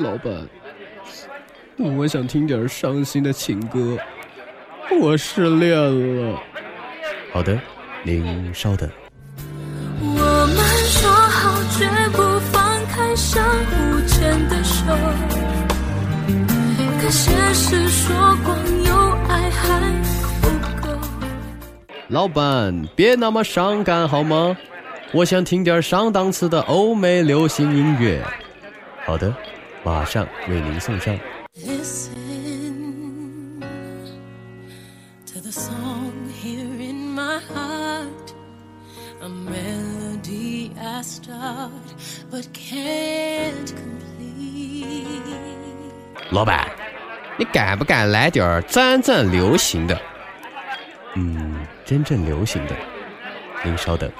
老板，我想听点伤心的情歌。我失恋了。好的，您稍等。我们说好绝不放开相互牵的手，可现实说光有爱还不够。老板，别那么伤感好吗？我想听点上档次的欧美流行音乐。好的，马上为您送上。老板，你敢不敢来点儿真正流行的？嗯，真正流行的，您稍等。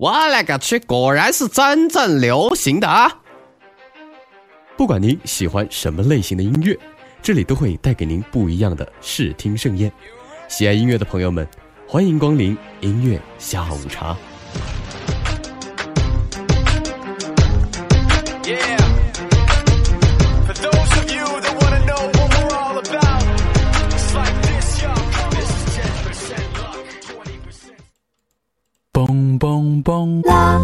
我勒个去，果然是真正流行的啊！不管您喜欢什么类型的音乐，这里都会带给您不一样的视听盛宴。喜爱音乐的朋友们，欢迎光临音乐下午茶。嘣嘣嘣！啦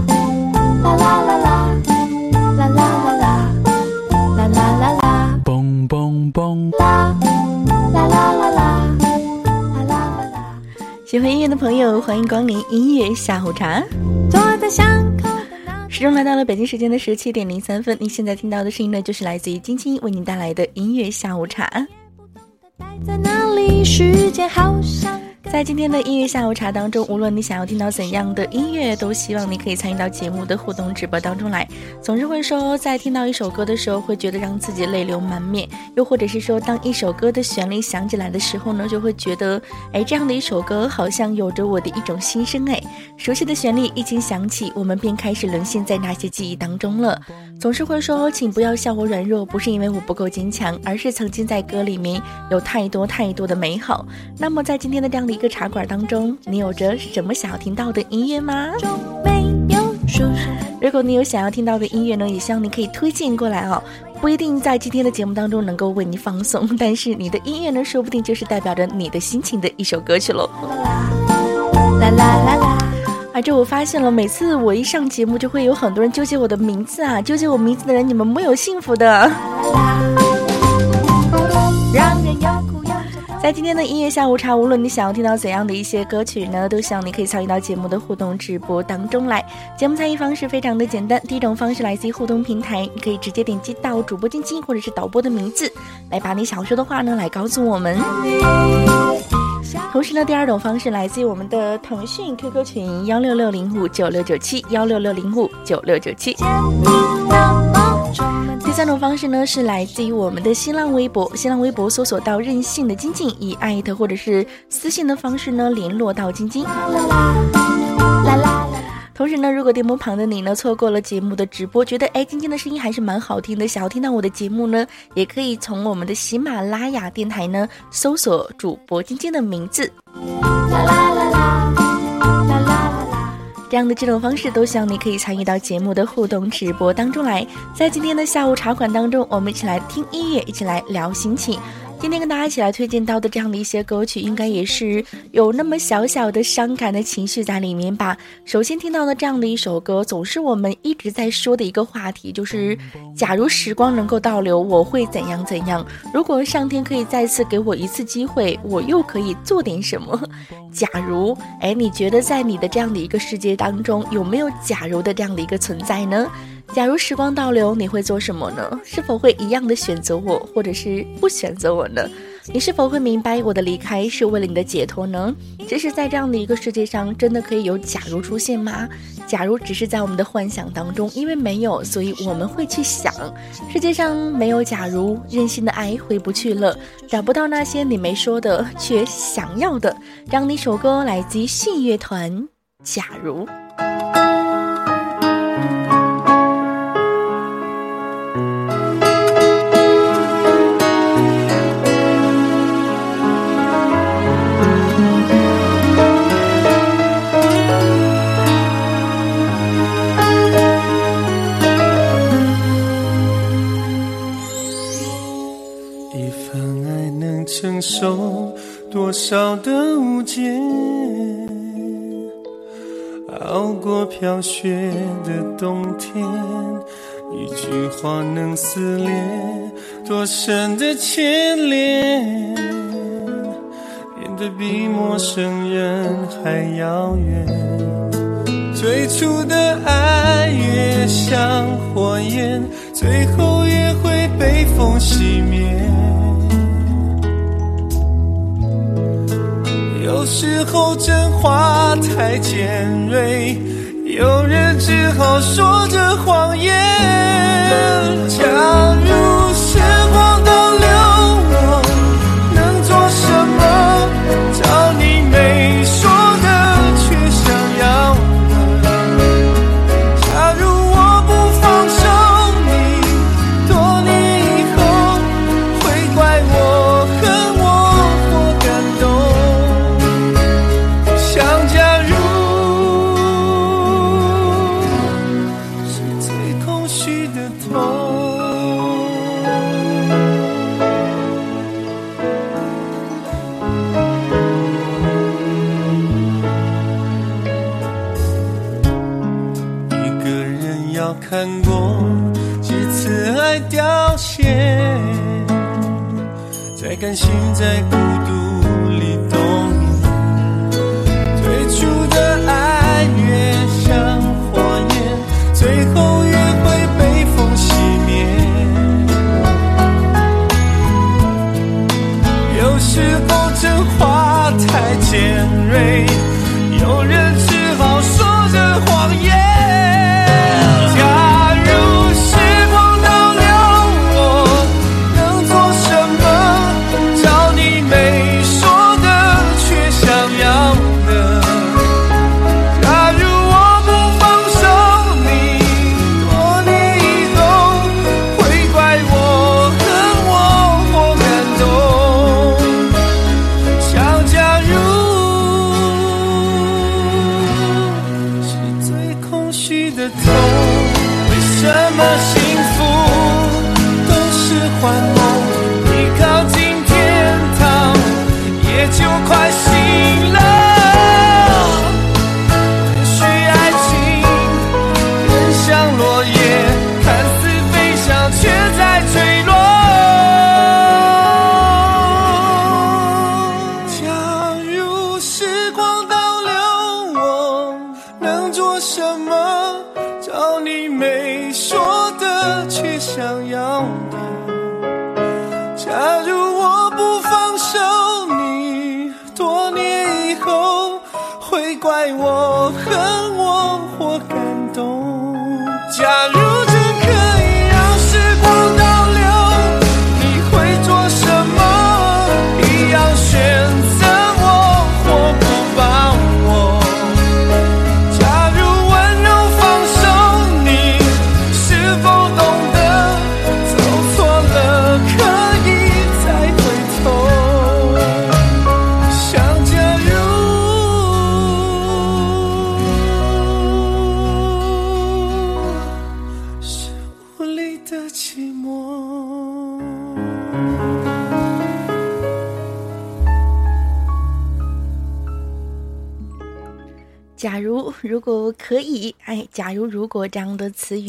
啦啦啦啦，啦啦啦啦，啦啦啦啦，嘣嘣嘣！啦啦啦啦啦，啦啦啦啦。喜欢音乐的朋友，欢迎光临音乐下午茶。坐在巷口，时钟来到了北京时间的十七点零三分。您现在听到的声音呢，就是来自于晶晶为您带来的音乐下午茶。在哪里？时间好像。在今天的音乐下午茶当中，无论你想要听到怎样的音乐，都希望你可以参与到节目的互动直播当中来。总是会说，在听到一首歌的时候，会觉得让自己泪流满面；又或者是说，当一首歌的旋律响起来的时候呢，就会觉得，哎，这样的一首歌好像有着我的一种心声。哎，熟悉的旋律一经响起，我们便开始沦陷在那些记忆当中了。总是会说，请不要笑我软弱，不是因为我不够坚强，而是曾经在歌里面有太多太多的美好。那么，在今天的这样的一个茶馆当中，你有着什么想要听到的音乐吗？如果你有想要听到的音乐呢，也希望你可以推荐过来哦。不一定在今天的节目当中能够为你放送，但是你的音乐呢，说不定就是代表着你的心情的一首歌曲喽。啦啦啦啦！啊，这我发现了，每次我一上节目，就会有很多人纠结我的名字啊，纠结我名字的人，你们没有幸福的。让人有在今天的音乐下午茶，无论你想要听到怎样的一些歌曲呢，都希望你可以参与到节目的互动直播当中来。节目参与方式非常的简单，第一种方式来自于互动平台，你可以直接点击到主播近期或者是导播的名字，来把你想说的话呢来告诉我们。同时呢，第二种方式来自于我们的腾讯 QQ 群幺六六零五九六九七幺六六零五九六九七。第三种方式呢，是来自于我们的新浪微博，新浪微博搜索到任性的晶晶，以艾特或者是私信的方式呢联络到晶晶。同时呢，如果电波旁的你呢错过了节目的直播，觉得哎晶晶的声音还是蛮好听的，想要听到我的节目呢，也可以从我们的喜马拉雅电台呢搜索主播晶晶的名字。啦啦啦啦啦啦啦这样的这种方式都希望你可以参与到节目的互动直播当中来。在今天的下午茶馆当中，我们一起来听音乐，一起来聊心情。今天跟大家一起来推荐到的这样的一些歌曲，应该也是有那么小小的伤感的情绪在里面吧。首先听到的这样的一首歌，总是我们一直在说的一个话题，就是假如时光能够倒流，我会怎样怎样？如果上天可以再次给我一次机会，我又可以做点什么？假如，哎，你觉得在你的这样的一个世界当中，有没有假如的这样的一个存在呢？假如时光倒流，你会做什么呢？是否会一样的选择我，或者是不选择我呢？你是否会明白我的离开是为了你的解脱呢？即使在这样的一个世界上，真的可以有假如出现吗？假如只是在我们的幻想当中，因为没有，所以我们会去想。世界上没有假如，任性的爱回不去了，找不到那些你没说的却想要的。让你首歌来自信乐团，《假如》。承受多少的误解，熬过飘雪的冬天，一句话能撕裂多深的牵连，变得比陌生人还遥远。最初的爱越像火焰，最后也会被风熄灭。时候真话太尖锐，有人只好说着谎言。假如 take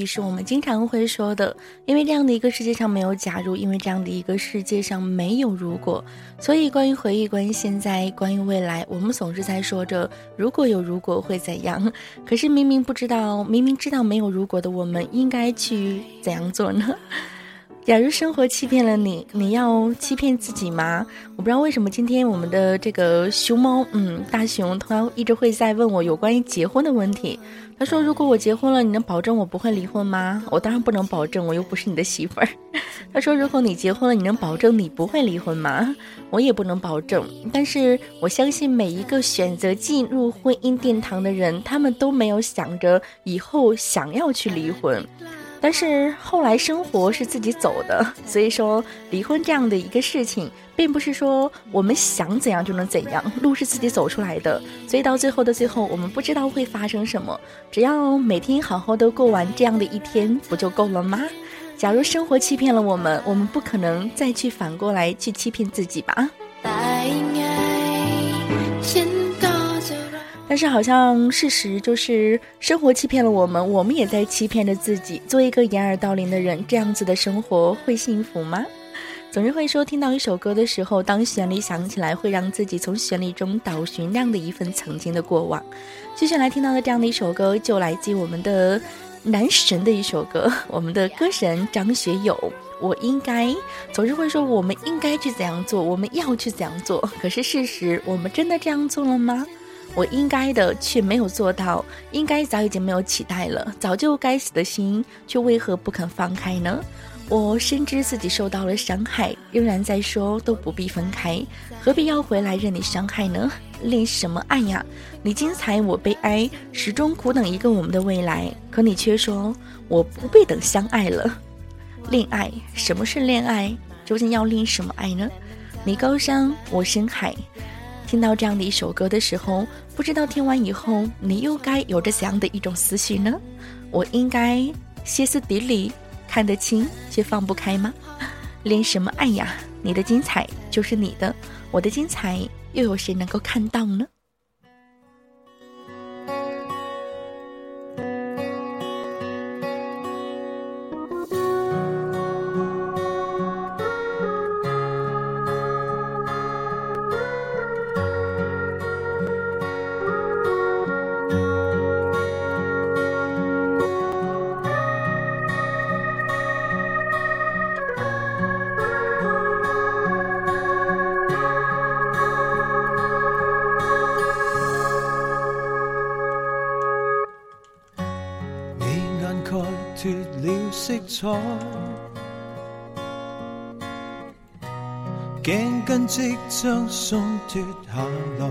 是我们经常会说的，因为这样的一个世界上没有假如，因为这样的一个世界上没有如果，所以关于回忆，关于现在，关于未来，我们总是在说着如果有如果会怎样。可是明明不知道，明明知道没有如果的我们，应该去怎样做呢？假如生活欺骗了你，你要欺骗自己吗？我不知道为什么今天我们的这个熊猫，嗯，大熊，他一直会在问我有关于结婚的问题。他说：“如果我结婚了，你能保证我不会离婚吗？”我当然不能保证，我又不是你的媳妇儿。他说：“如果你结婚了，你能保证你不会离婚吗？”我也不能保证。但是我相信每一个选择进入婚姻殿堂的人，他们都没有想着以后想要去离婚。但是后来生活是自己走的，所以说离婚这样的一个事情，并不是说我们想怎样就能怎样，路是自己走出来的。所以到最后的最后，我们不知道会发生什么，只要每天好好的过完这样的一天，不就够了吗？假如生活欺骗了我们，我们不可能再去反过来去欺骗自己吧。但是好像事实就是生活欺骗了我们，我们也在欺骗着自己。做一个掩耳盗铃的人，这样子的生活会幸福吗？总是会说，听到一首歌的时候，当旋律响起来，会让自己从旋律中找寻那样的一份曾经的过往。接下来听到的这样的一首歌，就来自我们的男神的一首歌，我们的歌神张学友。我应该总是会说，我们应该去怎样做，我们要去怎样做。可是事实，我们真的这样做了吗？我应该的却没有做到，应该早已经没有期待了，早就该死的心却为何不肯放开呢？我深知自己受到了伤害，仍然在说都不必分开，何必要回来任你伤害呢？恋什么爱呀？你精彩我悲哀，始终苦等一个我们的未来，可你却说我不必等相爱了。恋爱，什么是恋爱？究竟要恋什么爱呢？你高山，我深海。听到这样的一首歌的时候，不知道听完以后，你又该有着怎样的一种思绪呢？我应该歇斯底里，看得清却放不开吗？恋什么爱呀？你的精彩就是你的，我的精彩又有谁能够看到呢？即将松脱下来，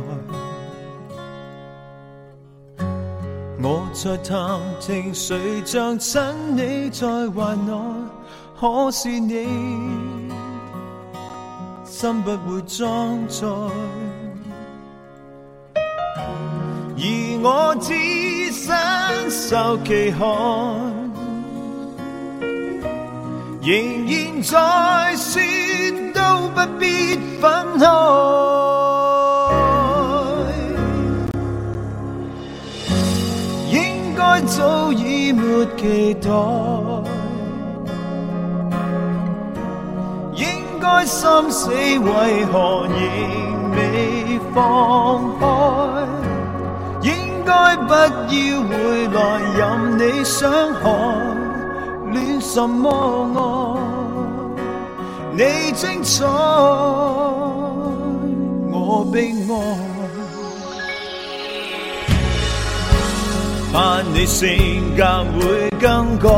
我在探听谁像亲你在怀内，可是你心不会装载，而我只身受其害。仍然在说，不必分开。应该早已没期待，应该心死，为何仍未放开？应该不要回来，任你伤害。恋什么爱？你精彩，我悲哀。盼你性格会更改，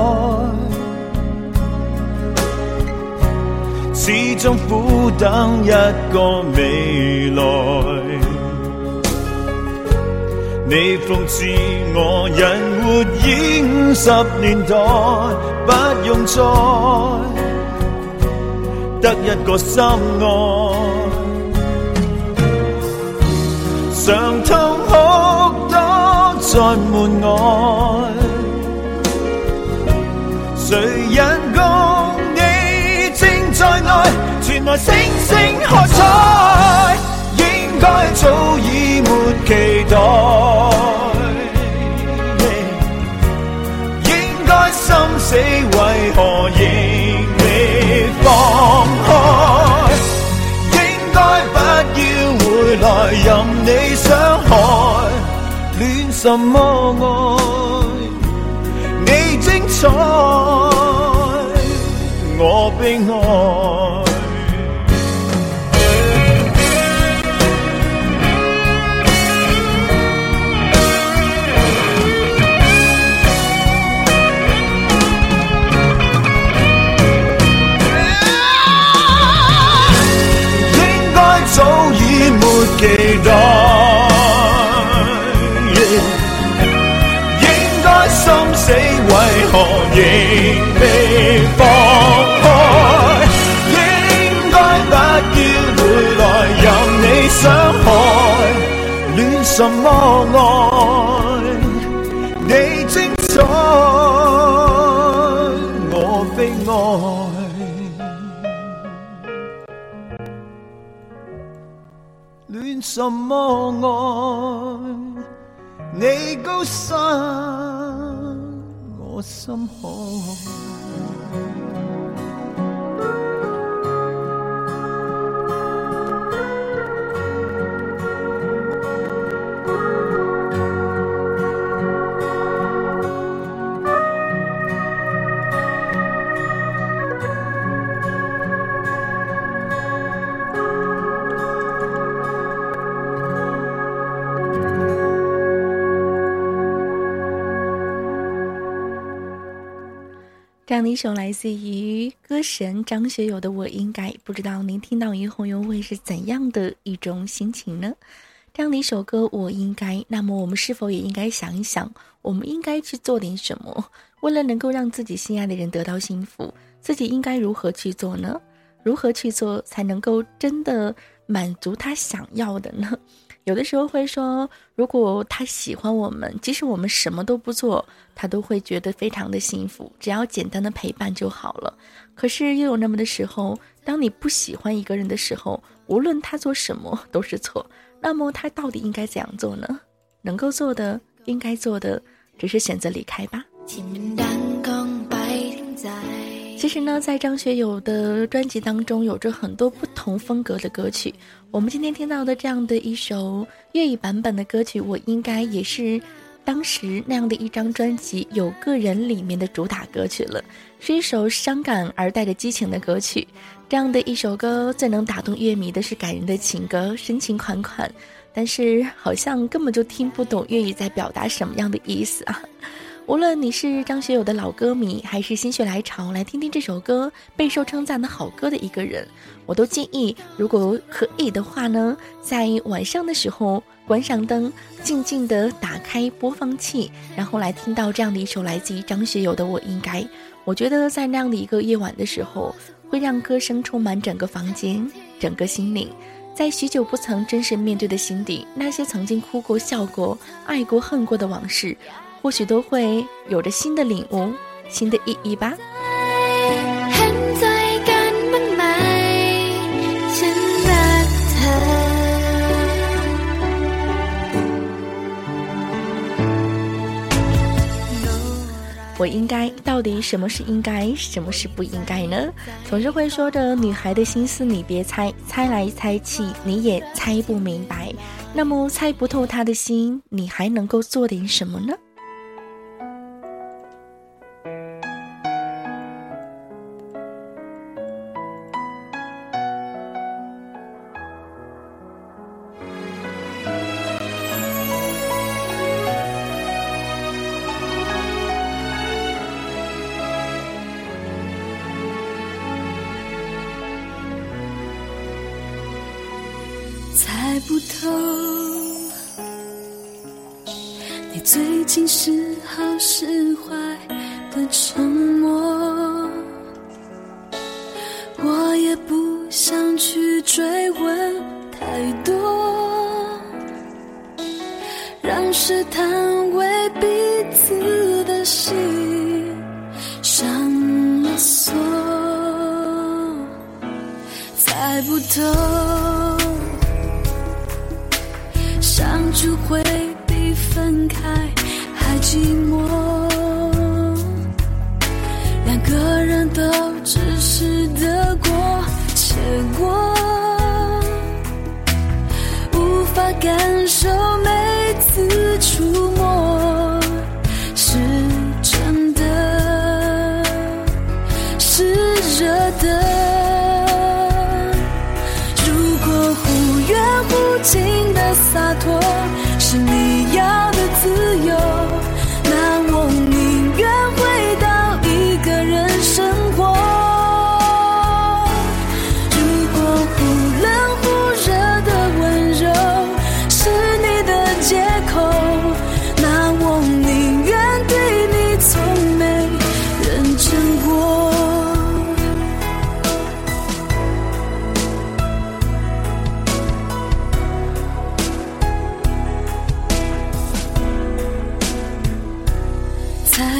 始终苦等一个未来。你讽刺我人活已五十年代，不用再得一个心爱，常痛哭多在门外，谁人共你正在内，传来星星喝彩。应该早已没期待，应该心死，为何仍放开？应该不要回来，任你伤害，恋什么爱？你精彩，我悲哀。待，应该心死，为何仍未放开？应该不要回来，任你伤害，恋什么爱？什么爱？你高山我心样的一首来自于歌神张学友的《我应该》，不知道您听到以后又会是怎样的一种心情呢？这样的一首歌《我应该》，那么我们是否也应该想一想，我们应该去做点什么，为了能够让自己心爱的人得到幸福，自己应该如何去做呢？如何去做才能够真的满足他想要的呢？有的时候会说，如果他喜欢我们，即使我们什么都不做，他都会觉得非常的幸福，只要简单的陪伴就好了。可是又有那么的时候，当你不喜欢一个人的时候，无论他做什么都是错。那么他到底应该怎样做呢？能够做的，应该做的，只是选择离开吧。其实呢，在张学友的专辑当中，有着很多不同风格的歌曲。我们今天听到的这样的一首粤语版本的歌曲，我应该也是当时那样的一张专辑《有个人》里面的主打歌曲了，是一首伤感而带着激情的歌曲。这样的一首歌，最能打动乐迷的是感人的情歌，深情款款，但是好像根本就听不懂粤语在表达什么样的意思啊。无论你是张学友的老歌迷，还是心血来潮来听听这首歌备受称赞的好歌的一个人，我都建议，如果可以的话呢，在晚上的时候关上灯，静静的打开播放器，然后来听到这样的一首来自于张学友的《我应该》。我觉得在那样的一个夜晚的时候，会让歌声充满整个房间、整个心灵，在许久不曾真实面对的心底，那些曾经哭过、笑过、爱过、恨过的往事。或许都会有着新的领悟，新的意义吧。我应该到底什么是应该，什么是不应该呢？总是会说着女孩的心思，你别猜，猜来猜去你也猜不明白。那么猜不透她的心，你还能够做点什么呢？不透，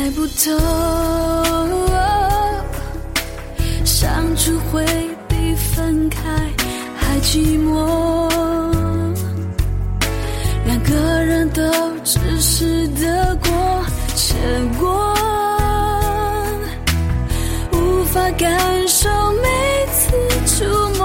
猜不透，相处会比分开还寂寞。两个人都只是得过且过，无法感受每次触摸。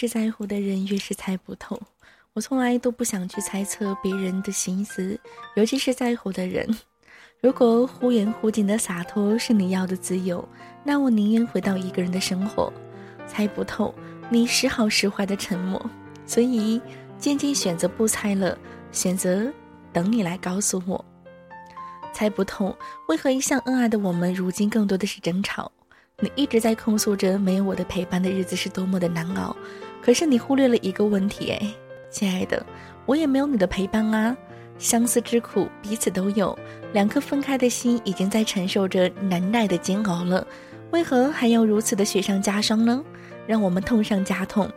是在乎的人，越是猜不透。我从来都不想去猜测别人的心思，尤其是在乎的人。如果忽远忽近的洒脱是你要的自由，那我宁愿回到一个人的生活。猜不透你时好时坏的沉默，所以渐渐选择不猜了，选择等你来告诉我。猜不透为何一向恩爱的我们，如今更多的是争吵。你一直在控诉着没有我的陪伴的日子是多么的难熬，可是你忽略了一个问题，哎，亲爱的，我也没有你的陪伴啊。相思之苦彼此都有，两颗分开的心已经在承受着难耐的煎熬了，为何还要如此的雪上加霜呢？让我们痛上加痛。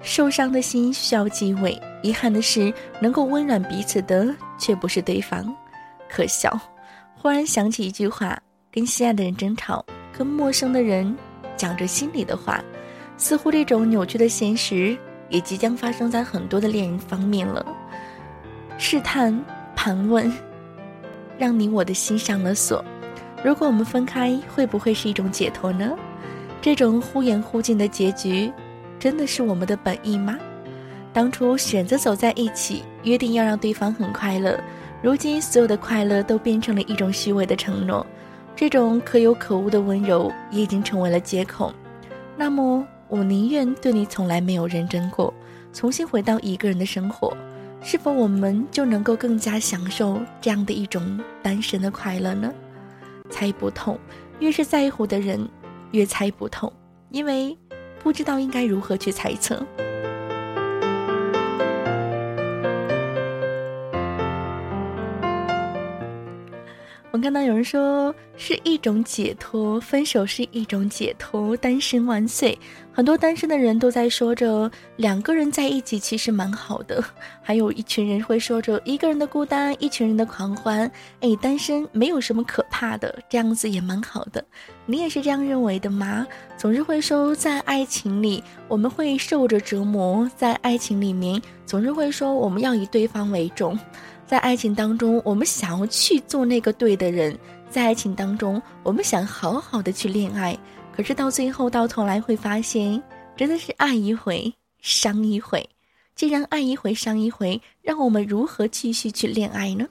受伤的心需要继慰，遗憾的是，能够温暖彼此的却不是对方，可笑。忽然想起一句话：跟心爱的人争吵。跟陌生的人讲着心里的话，似乎这种扭曲的现实也即将发生在很多的恋人方面了。试探、盘问，让你我的心上了锁。如果我们分开，会不会是一种解脱呢？这种忽远忽近的结局，真的是我们的本意吗？当初选择走在一起，约定要让对方很快乐，如今所有的快乐都变成了一种虚伪的承诺。这种可有可无的温柔也已经成为了借口，那么我宁愿对你从来没有认真过，重新回到一个人的生活，是否我们就能够更加享受这样的一种单身的快乐呢？猜不透，越是在乎的人，越猜不透，因为不知道应该如何去猜测。我看到有人说是一种解脱，分手是一种解脱，单身万岁！很多单身的人都在说着两个人在一起其实蛮好的，还有一群人会说着一个人的孤单，一群人的狂欢。哎，单身没有什么可怕的，这样子也蛮好的。你也是这样认为的吗？总是会说在爱情里我们会受着折磨，在爱情里面总是会说我们要以对方为重。在爱情当中，我们想要去做那个对的人；在爱情当中，我们想好好的去恋爱。可是到最后，到头来会发现，真的是爱一回伤一回。既然爱一回伤一回，让我们如何继续去恋爱呢？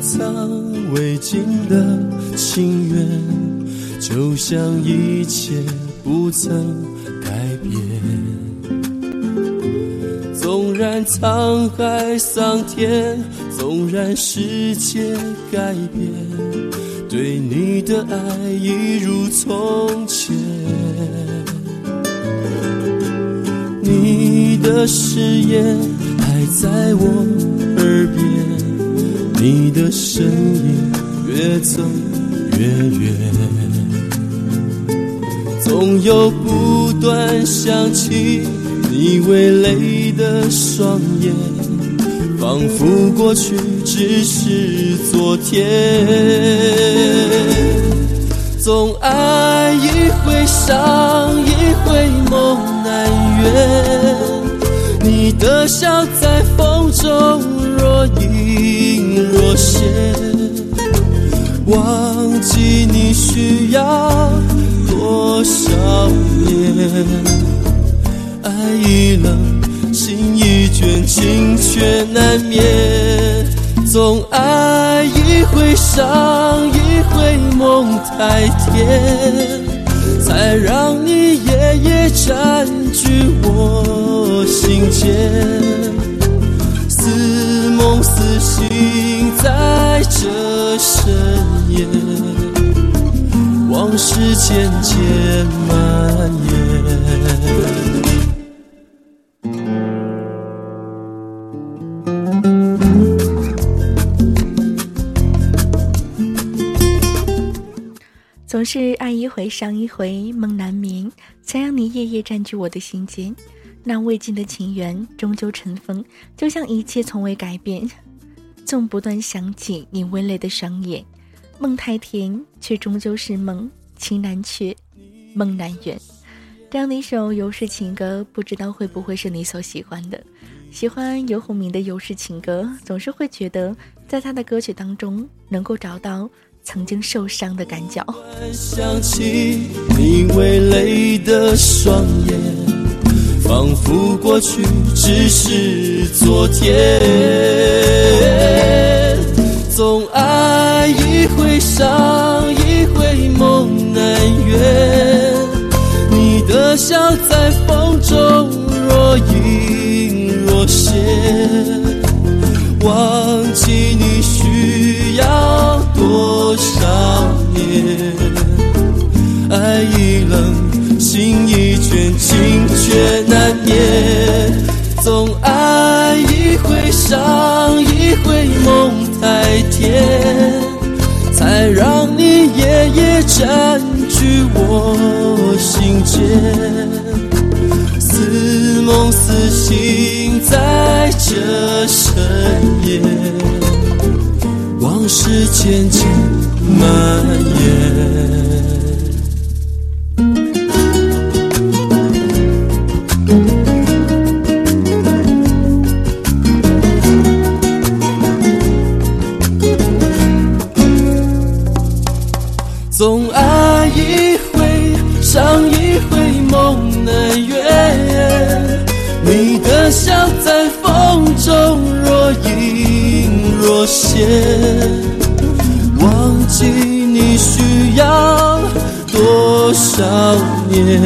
藏未尽的情缘，就像一切不曾改变。纵然沧海桑田，纵然世界改变，对你的爱一如从前。你的誓言还在我耳边，你的身影越走越远，总有不断想起你微泪的双眼，仿佛过去只是昨天。总爱一回伤，一回梦难圆。你的笑在风中若隐若现，忘记你需要多少年？爱已冷，心已倦，情却难眠。总爱一回伤，一回梦太甜，才让你夜夜占据我心间。梦似醒，在这深夜，往事渐渐蔓延。总是爱一回伤一回，梦难眠，才让你夜夜占据我的心间。那未尽的情缘终究尘封，就像一切从未改变。纵不断想起你微泪的双眼，梦太甜，却终究是梦。情难却，梦难圆。这样的一首游氏情歌，不知道会不会是你所喜欢的？喜欢游鸿明的游氏情歌，总是会觉得在他的歌曲当中能够找到。曾经受伤的感脚。想起你微泪的双眼，仿佛过去只是昨天。总爱一回伤，一回梦难圆。你的笑在风中若隐若现，忘记你需要。多少年，爱已冷，心已倦，情却难眠。总爱一回伤，一回梦太甜，才让你夜夜占据我心间。似梦似醒，在这深夜。往事渐渐蔓延。隐若现，忘记你需要多少年？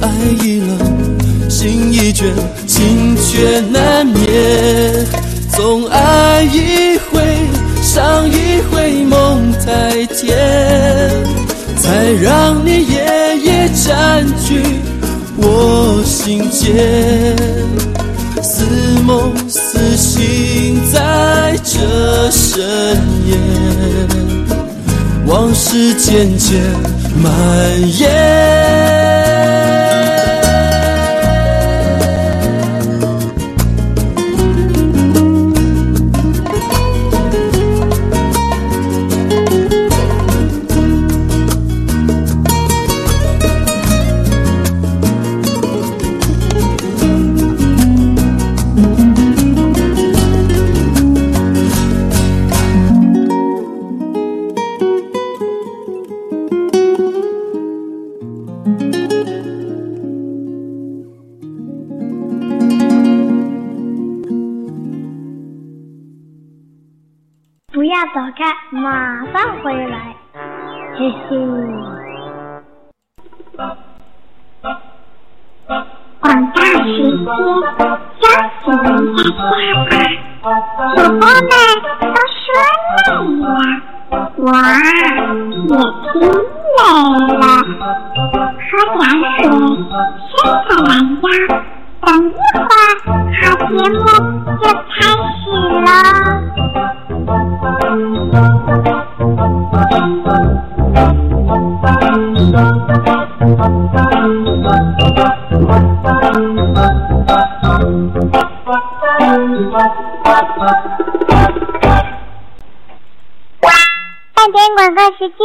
爱已冷，心已倦，情却难眠。总爱一回伤，一回梦太甜，才让你夜夜占据我心间。深夜，往事渐渐蔓延。半点广告时间，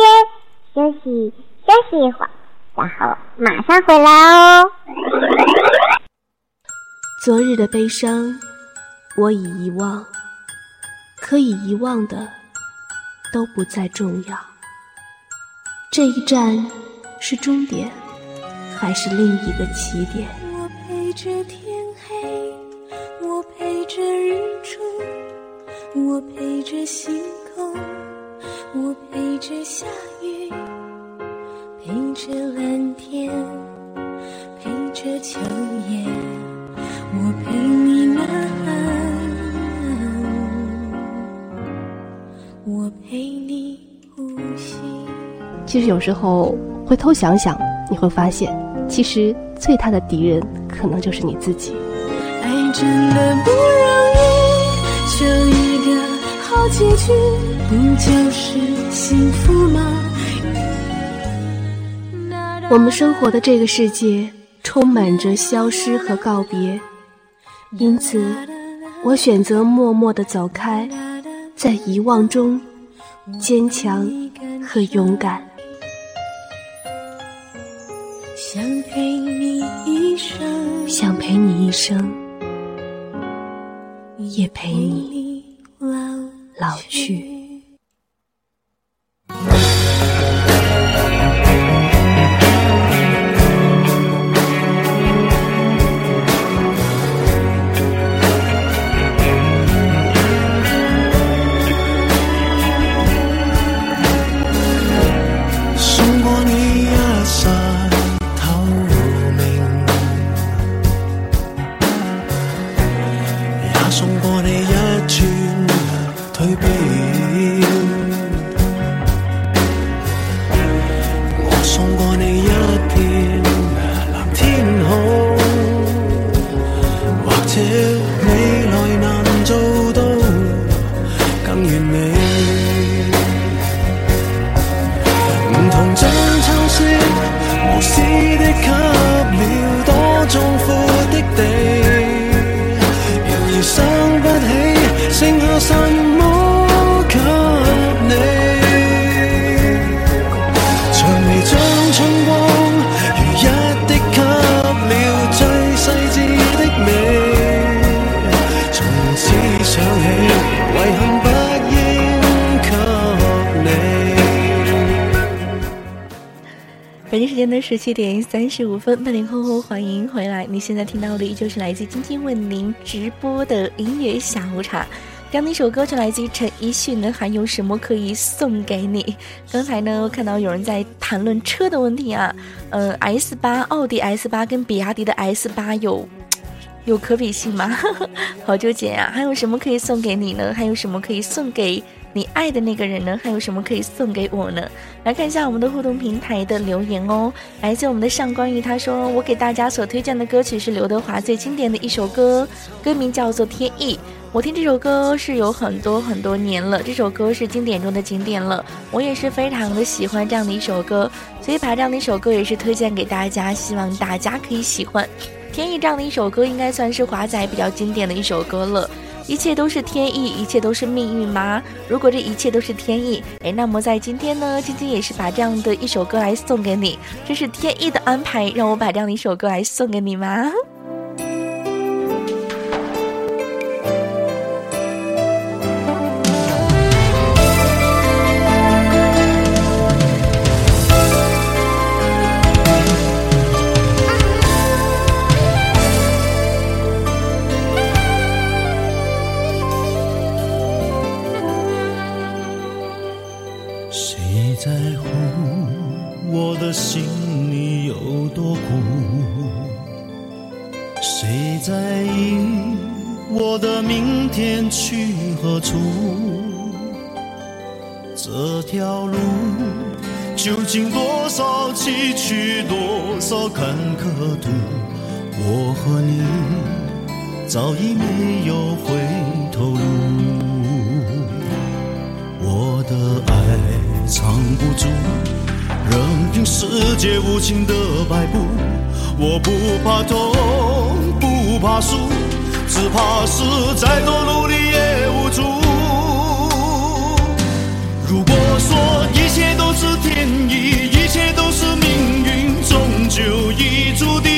休息休息一会儿，然后马上回来哦。昨日的悲伤，我已遗忘，可以遗忘的都不再重要。这一站是终点，还是另一个起点？我陪着我陪着星空。我陪着下雨，陪着蓝天，陪着秋叶，我陪你呐喊，我陪你呼吸。其实有时候回头想想，你会发现，其实最大的敌人可能就是你自己。爱真的不容易，就结局。不就是幸福吗？我们生活的这个世界充满着消失和告别，因此我选择默默的走开，在遗忘中坚强和勇敢。想陪你一生，想陪你一生，也陪你老去。七点三十五分，八零后后欢迎回来。你现在听到的依旧是来自今天为您直播的音乐下午茶。刚那首歌就来自于陈奕迅的，还有什么可以送给你？刚才呢，我看到有人在谈论车的问题啊，嗯，S 八、奥迪 S 八跟比亚迪的 S 八有有可比性吗？好纠结啊！还有什么可以送给你呢？还有什么可以送给？你爱的那个人呢？还有什么可以送给我呢？来看一下我们的互动平台的留言哦。来自我们的上官玉，他说：“我给大家所推荐的歌曲是刘德华最经典的一首歌，歌名叫做《天意》。我听这首歌是有很多很多年了，这首歌是经典中的经典了。我也是非常的喜欢这样的一首歌，所以把这样的一首歌也是推荐给大家，希望大家可以喜欢。《天意》这样的一首歌，应该算是华仔比较经典的一首歌了。”一切都是天意，一切都是命运吗？如果这一切都是天意，哎，那么在今天呢，晶晶也是把这样的一首歌来送给你，这是天意的安排，让我把这样的一首歌来送给你吗？无情的摆布。我不怕痛，不怕输，只怕是再多努力也无助。如果说一切都是天意，一切都是命运，终究已注定。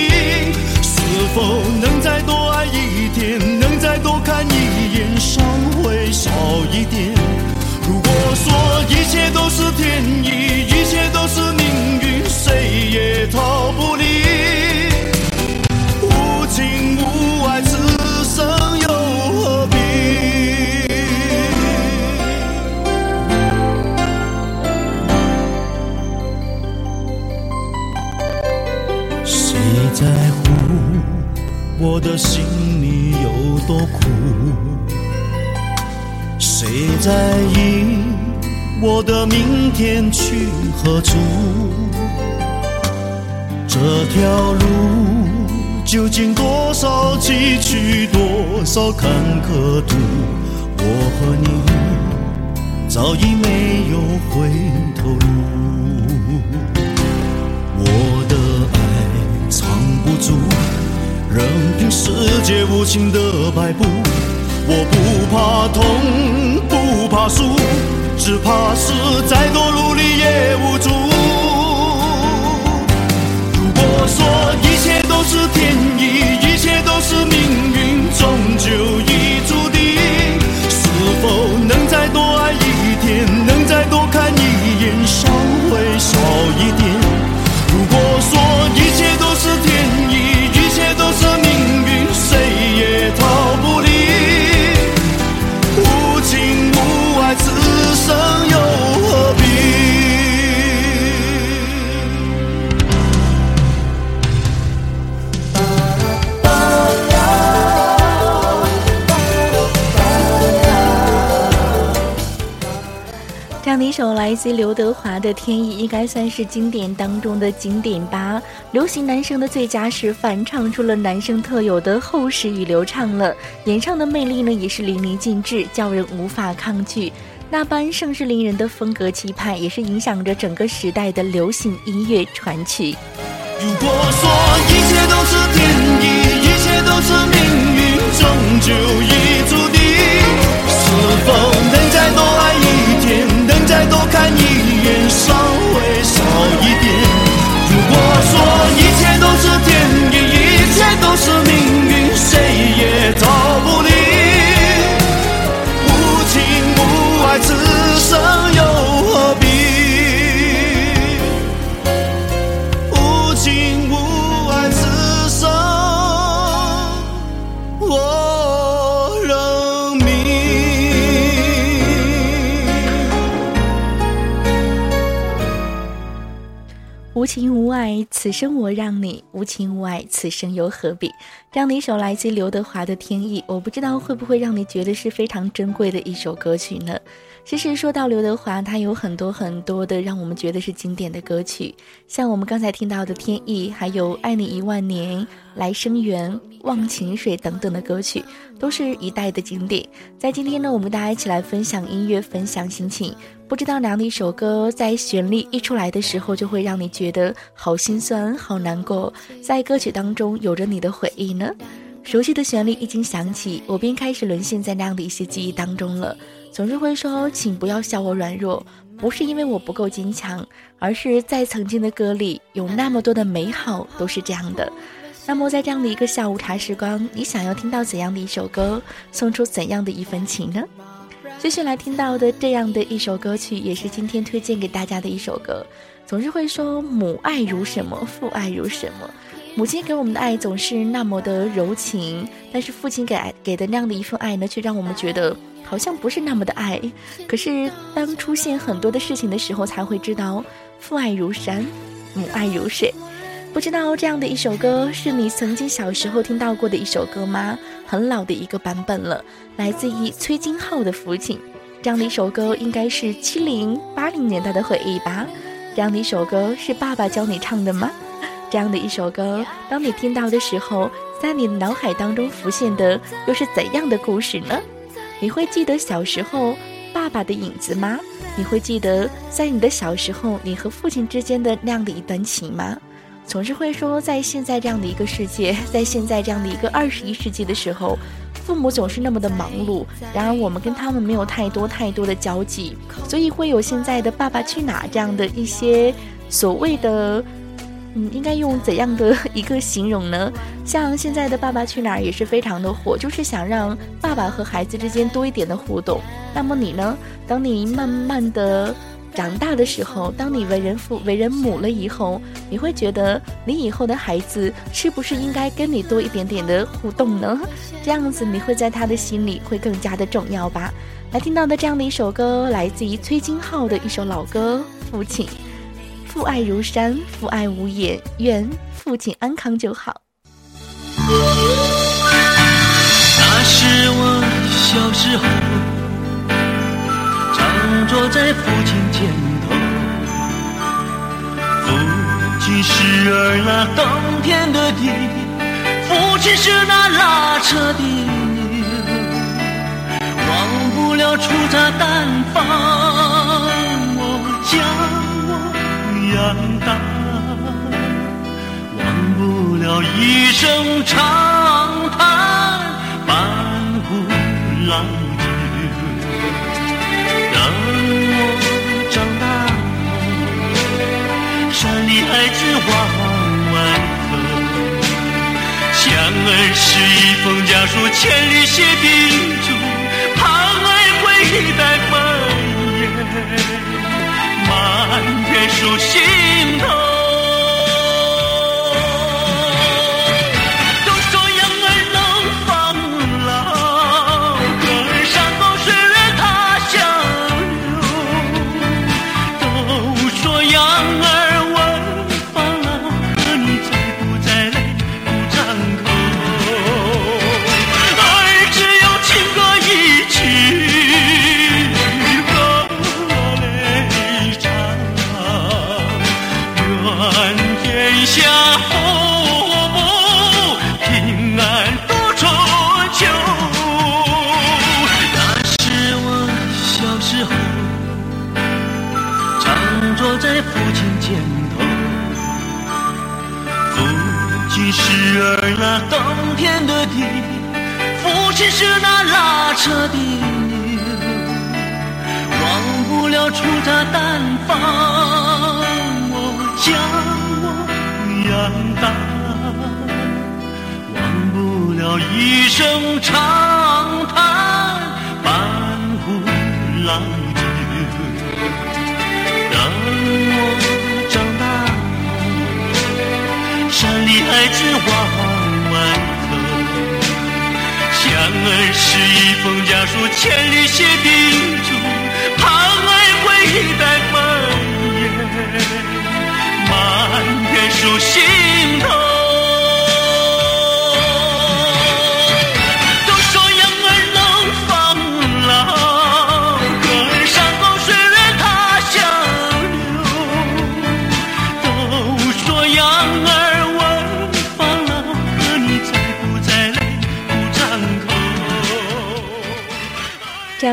是否能再多爱一天，能再多看一眼，伤会少一点？如果说一切都是天意，在意我的明天去何处？这条路究竟多少崎岖，多少坎坷途？我和你早已没有回头路。我的爱藏不住，任凭世界无情的摆布。我不怕痛，不怕输，只怕是再多努力也无助。如果说一切都是天意，一切都是命运，终究已注定。是否能再多爱一天，能再多看一眼，伤会少一点？如果说一首来自刘德华的《天意》，应该算是经典当中的经典吧。流行男生的最佳示范，唱出了男生特有的厚实与流畅了。演唱的魅力呢，也是淋漓尽致，叫人无法抗拒。那般盛世凌人的风格气派，也是影响着整个时代的流行音乐传奇。如果说一切都是天意，一切都是命运，终究已注定。是否，再多看一眼，伤会少一点？如果说一切都是天意，一切都是命运，谁也情无爱，此生我让你；无情无爱，此生又何必？这样的一首来自刘德华的《天意》，我不知道会不会让你觉得是非常珍贵的一首歌曲呢？其实说到刘德华，他有很多很多的让我们觉得是经典的歌曲，像我们刚才听到的《天意》，还有《爱你一万年》《来生缘》《忘情水》等等的歌曲，都是一代的经典。在今天呢，我们大家一起来分享音乐，分享心情。不知道哪一首歌，在旋律一出来的时候，就会让你觉得好心酸、好难过，在歌曲当中有着你的回忆呢？熟悉的旋律一经响起，我便开始沦陷在那样的一些记忆当中了。总是会说，请不要笑我软弱，不是因为我不够坚强，而是在曾经的歌里有那么多的美好都是这样的。那么在这样的一个下午茶时光，你想要听到怎样的一首歌，送出怎样的一份情呢？接下来听到的这样的一首歌曲，也是今天推荐给大家的一首歌。总是会说母爱如什么，父爱如什么。母亲给我们的爱总是那么的柔情，但是父亲给爱给的那样的一份爱呢，却让我们觉得好像不是那么的爱。可是当出现很多的事情的时候，才会知道父爱如山，母爱如水。不知道这样的一首歌是你曾经小时候听到过的一首歌吗？很老的一个版本了，来自于崔金浩的《父亲》。这样的一首歌应该是七零八零年代的回忆吧？这样的一首歌是爸爸教你唱的吗？这样的一首歌，当你听到的时候，在你的脑海当中浮现的又是怎样的故事呢？你会记得小时候爸爸的影子吗？你会记得在你的小时候，你和父亲之间的那样的一段情吗？总是会说，在现在这样的一个世界，在现在这样的一个二十一世纪的时候，父母总是那么的忙碌，然而我们跟他们没有太多太多的交集，所以会有现在的《爸爸去哪儿》这样的一些所谓的。嗯，应该用怎样的一个形容呢？像现在的《爸爸去哪儿》也是非常的火，就是想让爸爸和孩子之间多一点的互动。那么你呢？当你慢慢的长大的时候，当你为人父、为人母了以后，你会觉得你以后的孩子是不是应该跟你多一点点的互动呢？这样子你会在他的心里会更加的重要吧？来听到的这样的一首歌，来自于崔金浩的一首老歌《父亲》。父爱如山，父爱无言，愿父亲安康就好。那是我小时候，坐在父亲肩头。父亲是儿那耕田的地，父亲是那拉车的牛，忘不了粗茶淡饭，我将我。养大，忘不了一声长叹，半壶老山里孩子往外走，想儿时一封家书，千里写叮嘱，盼儿会带繁言。满天数心头。是那拉车的牛，忘不了粗茶淡饭，我将我养大，忘不了一声长叹，半壶老酒。等我长大，山里孩子往外。儿是一封家书，千里写叮嘱，盼儿会带繁言，满天数心头。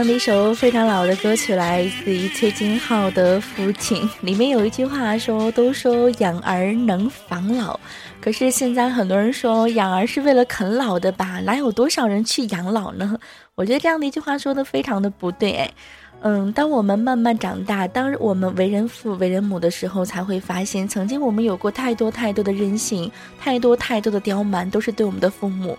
样的一首非常老的歌曲，来自于崔金浩的《父亲》，里面有一句话说：“都说养儿能防老，可是现在很多人说养儿是为了啃老的吧？哪有多少人去养老呢？”我觉得这样的一句话说的非常的不对。哎，嗯，当我们慢慢长大，当我们为人父、为人母的时候，才会发现，曾经我们有过太多太多的任性，太多太多的刁蛮，都是对我们的父母。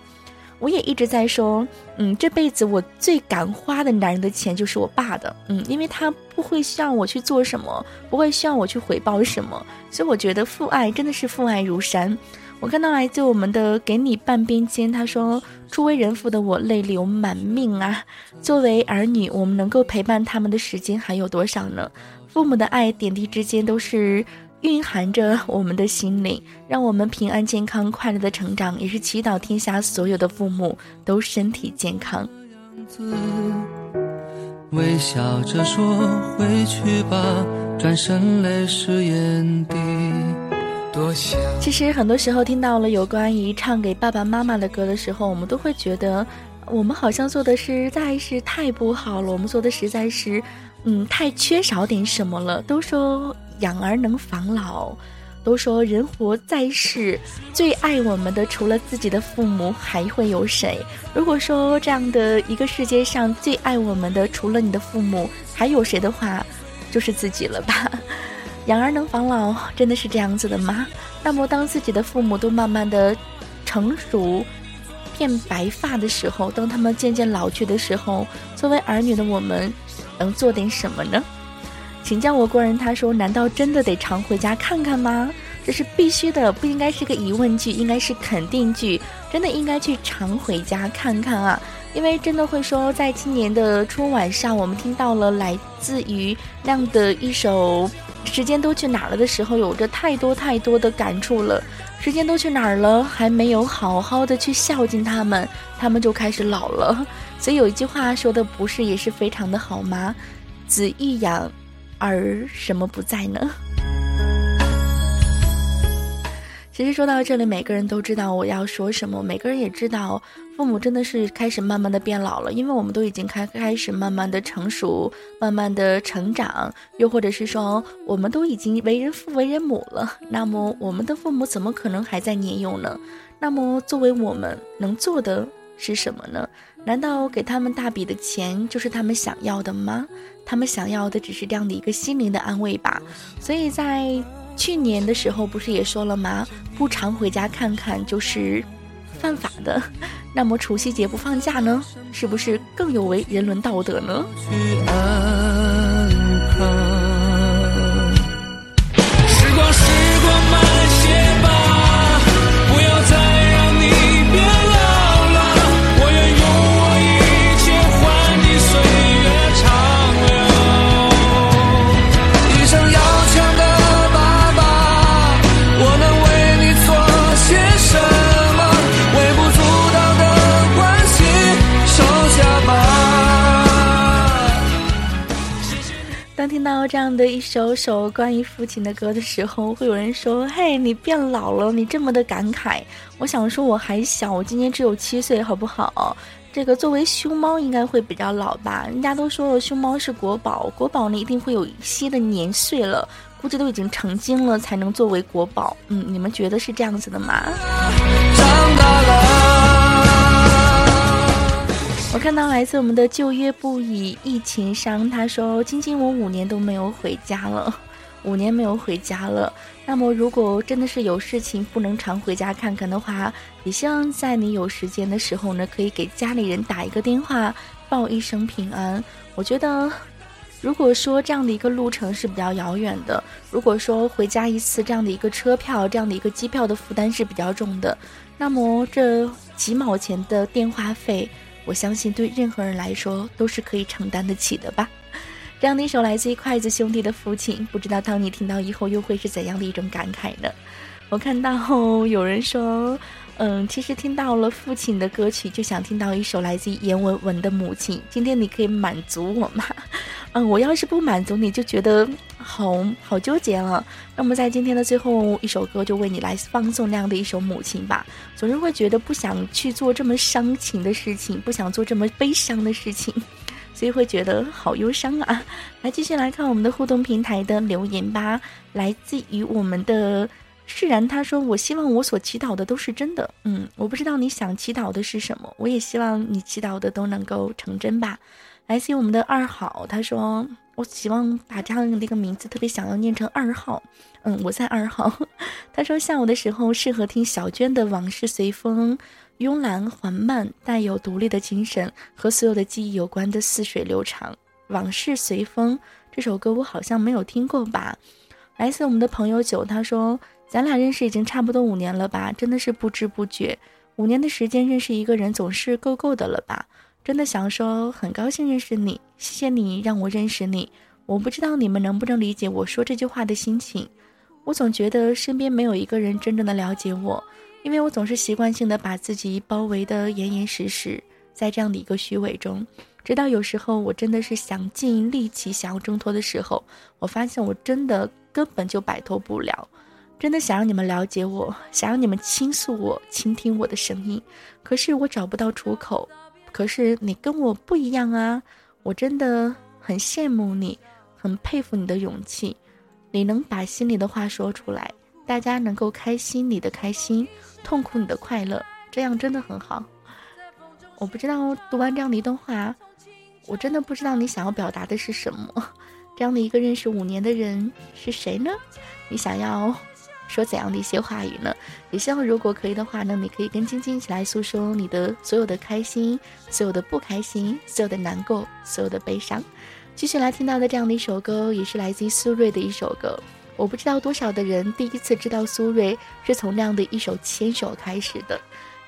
我也一直在说，嗯，这辈子我最敢花的男人的钱就是我爸的，嗯，因为他不会需要我去做什么，不会需要我去回报什么，所以我觉得父爱真的是父爱如山。我看到来自我们的给你半边肩，他说：“初为人父的我泪流满面啊！作为儿女，我们能够陪伴他们的时间还有多少呢？父母的爱点滴之间都是蕴含着我们的心灵，让我们平安健康快乐的成长，也是祈祷天下所有的父母都身体健康。”微笑着说：“回去吧。”转身泪湿眼底。其实很多时候听到了有关于唱给爸爸妈妈的歌的时候，我们都会觉得，我们好像做的实在是太不好了，我们做的实在是，嗯，太缺少点什么了。都说养儿能防老，都说人活在世，最爱我们的除了自己的父母还会有谁？如果说这样的一个世界上最爱我们的除了你的父母还有谁的话，就是自己了吧。养儿能防老，真的是这样子的吗？那么，当自己的父母都慢慢的成熟、变白发的时候，当他们渐渐老去的时候，作为儿女的我们，能做点什么呢？请教我国人，他说：“难道真的得常回家看看吗？”这是必须的，不应该是个疑问句，应该是肯定句。真的应该去常回家看看啊！因为真的会说，在今年的春晚上，我们听到了来自于那样的一首。时间都去哪儿了的时候，有着太多太多的感触了。时间都去哪儿了？还没有好好的去孝敬他们，他们就开始老了。所以有一句话说的不是也是非常的好吗？子欲养，而什么不在呢？其实说到这里，每个人都知道我要说什么，每个人也知道。父母真的是开始慢慢的变老了，因为我们都已经开开始慢慢的成熟，慢慢的成长，又或者是说，我们都已经为人父为人母了。那么，我们的父母怎么可能还在年幼呢？那么，作为我们能做的是什么呢？难道给他们大笔的钱就是他们想要的吗？他们想要的只是这样的一个心灵的安慰吧。所以在去年的时候，不是也说了吗？不常回家看看就是犯法的。那么除夕节不放假呢，是不是更有违人伦道德呢？这样的一首首关于父亲的歌的时候，会有人说：“嘿，你变老了，你这么的感慨。”我想说我还小，我今年只有七岁，好不好？这个作为熊猫应该会比较老吧？人家都说了，熊猫是国宝，国宝呢一定会有一些的年岁了，估计都已经成精了才能作为国宝。嗯，你们觉得是这样子的吗？长大了。我看到来自我们的旧约不以疫情伤，他说：“晶晶，我五年都没有回家了，五年没有回家了。那么，如果真的是有事情不能常回家看看的话，也希望在你有时间的时候呢，可以给家里人打一个电话，报一声平安。我觉得，如果说这样的一个路程是比较遥远的，如果说回家一次这样的一个车票，这样的一个机票的负担是比较重的，那么这几毛钱的电话费。”我相信对任何人来说都是可以承担得起的吧。这样的一首来自于筷子兄弟的父亲，不知道当你听到以后又会是怎样的一种感慨呢？我看到 有人说，嗯，其实听到了父亲的歌曲，就想听到一首来自于严文文的母亲。今天你可以满足我吗？嗯，我要是不满足你，就觉得好好纠结了。那么在今天的最后一首歌，就为你来放送那样的一首母亲吧。总是会觉得不想去做这么伤情的事情，不想做这么悲伤的事情，所以会觉得好忧伤啊。来，继续来看我们的互动平台的留言吧。来自于我们的。释然，他说：“我希望我所祈祷的都是真的。”嗯，我不知道你想祈祷的是什么，我也希望你祈祷的都能够成真吧。来自于我们的二号，他说：“我希望把这样的一个名字特别想要念成二号。”嗯，我在二号。他说：“下午的时候适合听小娟的《往事随风》，慵懒缓慢，带有独立的精神，和所有的记忆有关的似水流长。《往事随风》这首歌我好像没有听过吧？”来自我们的朋友九，他说。咱俩认识已经差不多五年了吧？真的是不知不觉，五年的时间认识一个人总是够够的了吧？真的想说，很高兴认识你，谢谢你让我认识你。我不知道你们能不能理解我说这句话的心情。我总觉得身边没有一个人真正的了解我，因为我总是习惯性的把自己包围的严严实实，在这样的一个虚伪中，直到有时候我真的是想尽力气想要挣脱的时候，我发现我真的根本就摆脱不了。真的想让你们了解我，想让你们倾诉我，倾听我的声音，可是我找不到出口。可是你跟我不一样啊，我真的很羡慕你，很佩服你的勇气。你能把心里的话说出来，大家能够开心你的开心，痛苦你的快乐，这样真的很好。我不知道读完这样的一段话，我真的不知道你想要表达的是什么。这样的一个认识五年的人是谁呢？你想要说怎样的一些话语呢？也希望如果可以的话呢，你可以跟晶晶一起来诉说你的所有的开心，所有的不开心，所有的难过，所有的悲伤。继续来听到的这样的一首歌，也是来自于苏芮的一首歌。我不知道多少的人第一次知道苏芮是从那样的一首《牵手》开始的。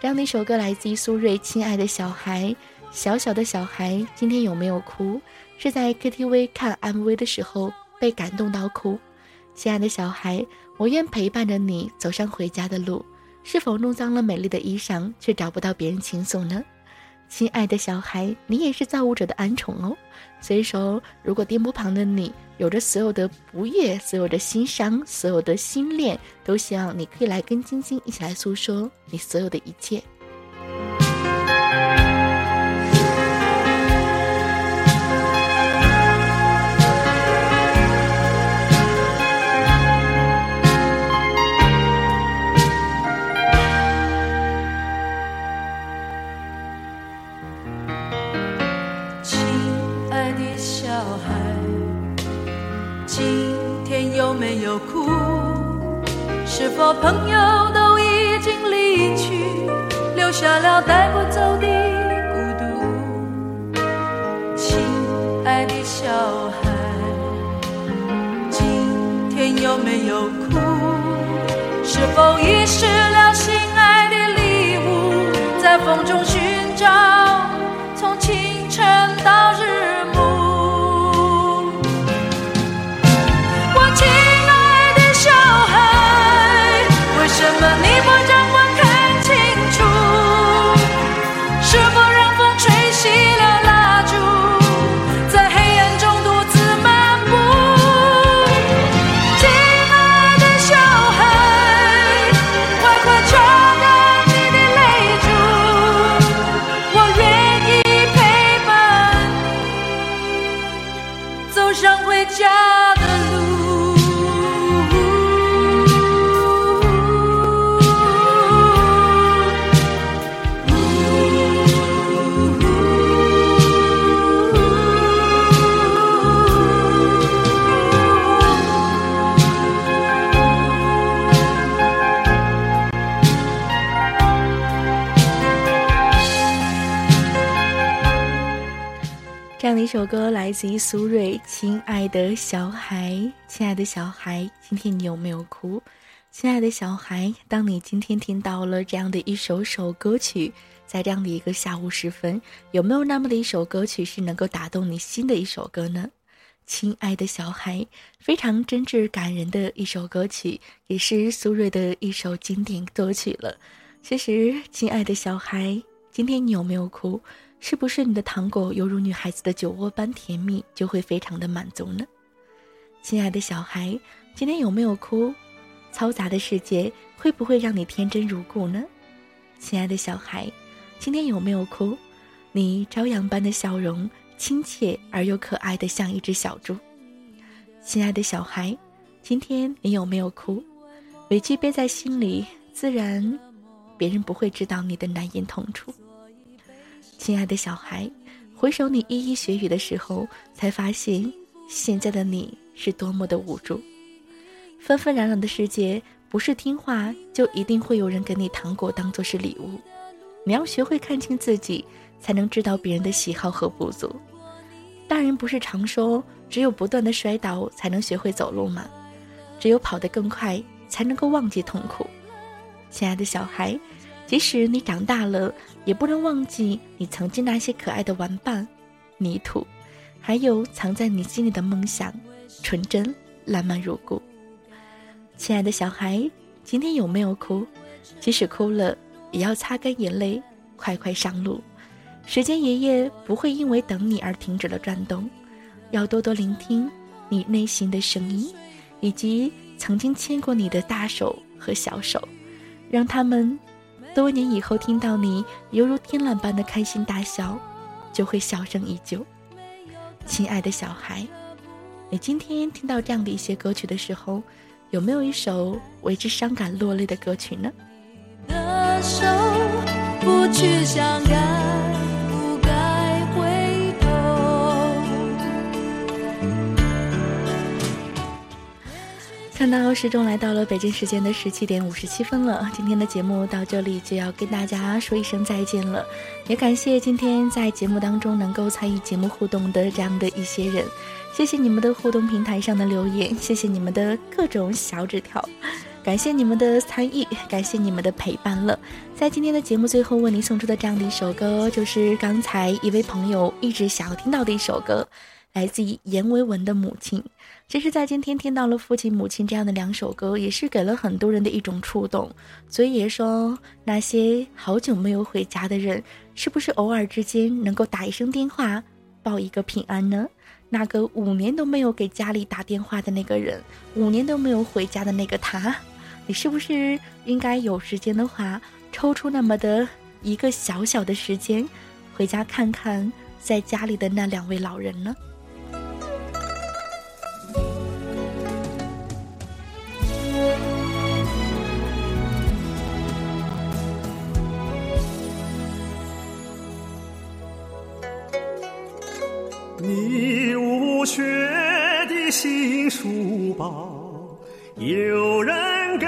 这样的一首歌来自于苏芮，《亲爱的小孩，小小的小孩，今天有没有哭？是在 KTV 看 MV 的时候被感动到哭。亲爱的小孩，我愿陪伴着你走上回家的路。是否弄脏了美丽的衣裳，却找不到别人倾诉呢？亲爱的小孩，你也是造物者的恩宠哦。所以说，如果电波旁的你有着所有的不悦、所有的心伤、所有的心恋，都希望你可以来跟晶晶一起来诉说你所有的一切。说朋友都已经离去，留下了带不走的孤独？亲爱的小孩，今天有没有哭？是否遗失这首歌来自于苏芮，《亲爱的小孩》，亲爱的小孩，今天你有没有哭？亲爱的小孩，当你今天听到了这样的一首首歌曲，在这样的一个下午时分，有没有那么的一首歌曲是能够打动你心的一首歌呢？亲爱的小孩，非常真挚感人的一首歌曲，也是苏芮的一首经典歌曲了。其实，亲爱的小孩，今天你有没有哭？是不是你的糖果犹如女孩子的酒窝般甜蜜，就会非常的满足呢？亲爱的小孩，今天有没有哭？嘈杂的世界会不会让你天真如故呢？亲爱的小孩，今天有没有哭？你朝阳般的笑容，亲切而又可爱的像一只小猪。亲爱的小孩，今天你有没有哭？委屈憋在心里，自然别人不会知道你的难言痛处。亲爱的小孩，回首你依依学语的时候，才发现现在的你是多么的无助。纷纷攘攘的世界，不是听话就一定会有人给你糖果当做是礼物。你要学会看清自己，才能知道别人的喜好和不足。大人不是常说，只有不断的摔倒才能学会走路吗？只有跑得更快，才能够忘记痛苦。亲爱的小孩，即使你长大了，也不能忘记你曾经那些可爱的玩伴、泥土，还有藏在你心里的梦想，纯真、浪漫如故。亲爱的小孩，今天有没有哭？即使哭了，也要擦干眼泪，快快上路。时间爷爷不会因为等你而停止了转动，要多多聆听你内心的声音，以及曾经牵过你的大手和小手。让他们多年以后听到你犹如天籁般的开心大笑，就会笑声依旧。亲爱的小孩，你今天听到这样的一些歌曲的时候，有没有一首为之伤感落泪的歌曲呢？的手不去想该看到时钟来到了北京时间的十七点五十七分了，今天的节目到这里就要跟大家说一声再见了。也感谢今天在节目当中能够参与节目互动的这样的一些人，谢谢你们的互动平台上的留言，谢谢你们的各种小纸条，感谢你们的参与，感谢你们的陪伴了。在今天的节目最后为您送出的这样的一首歌，就是刚才一位朋友一直想要听到的一首歌，来自于阎维文的母亲。其实，在今天听到了父亲、母亲这样的两首歌，也是给了很多人的一种触动。所以也说，那些好久没有回家的人，是不是偶尔之间能够打一声电话，报一个平安呢？那个五年都没有给家里打电话的那个人，五年都没有回家的那个他，你是不是应该有时间的话，抽出那么的一个小小的时间，回家看看在家里的那两位老人呢？你无缺的新书包，有人给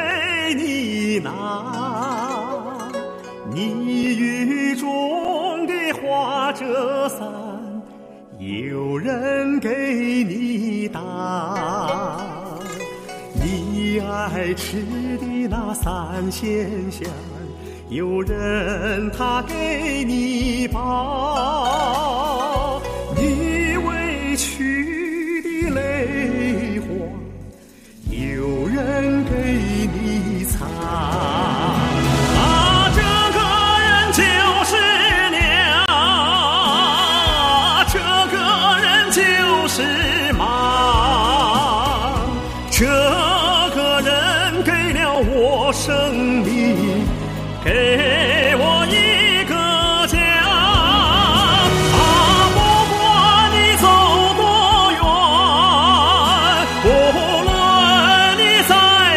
你拿；你雨中的花折伞，有人给你打。你爱吃的那三鲜馅，有人他给你包。去的泪花，有人给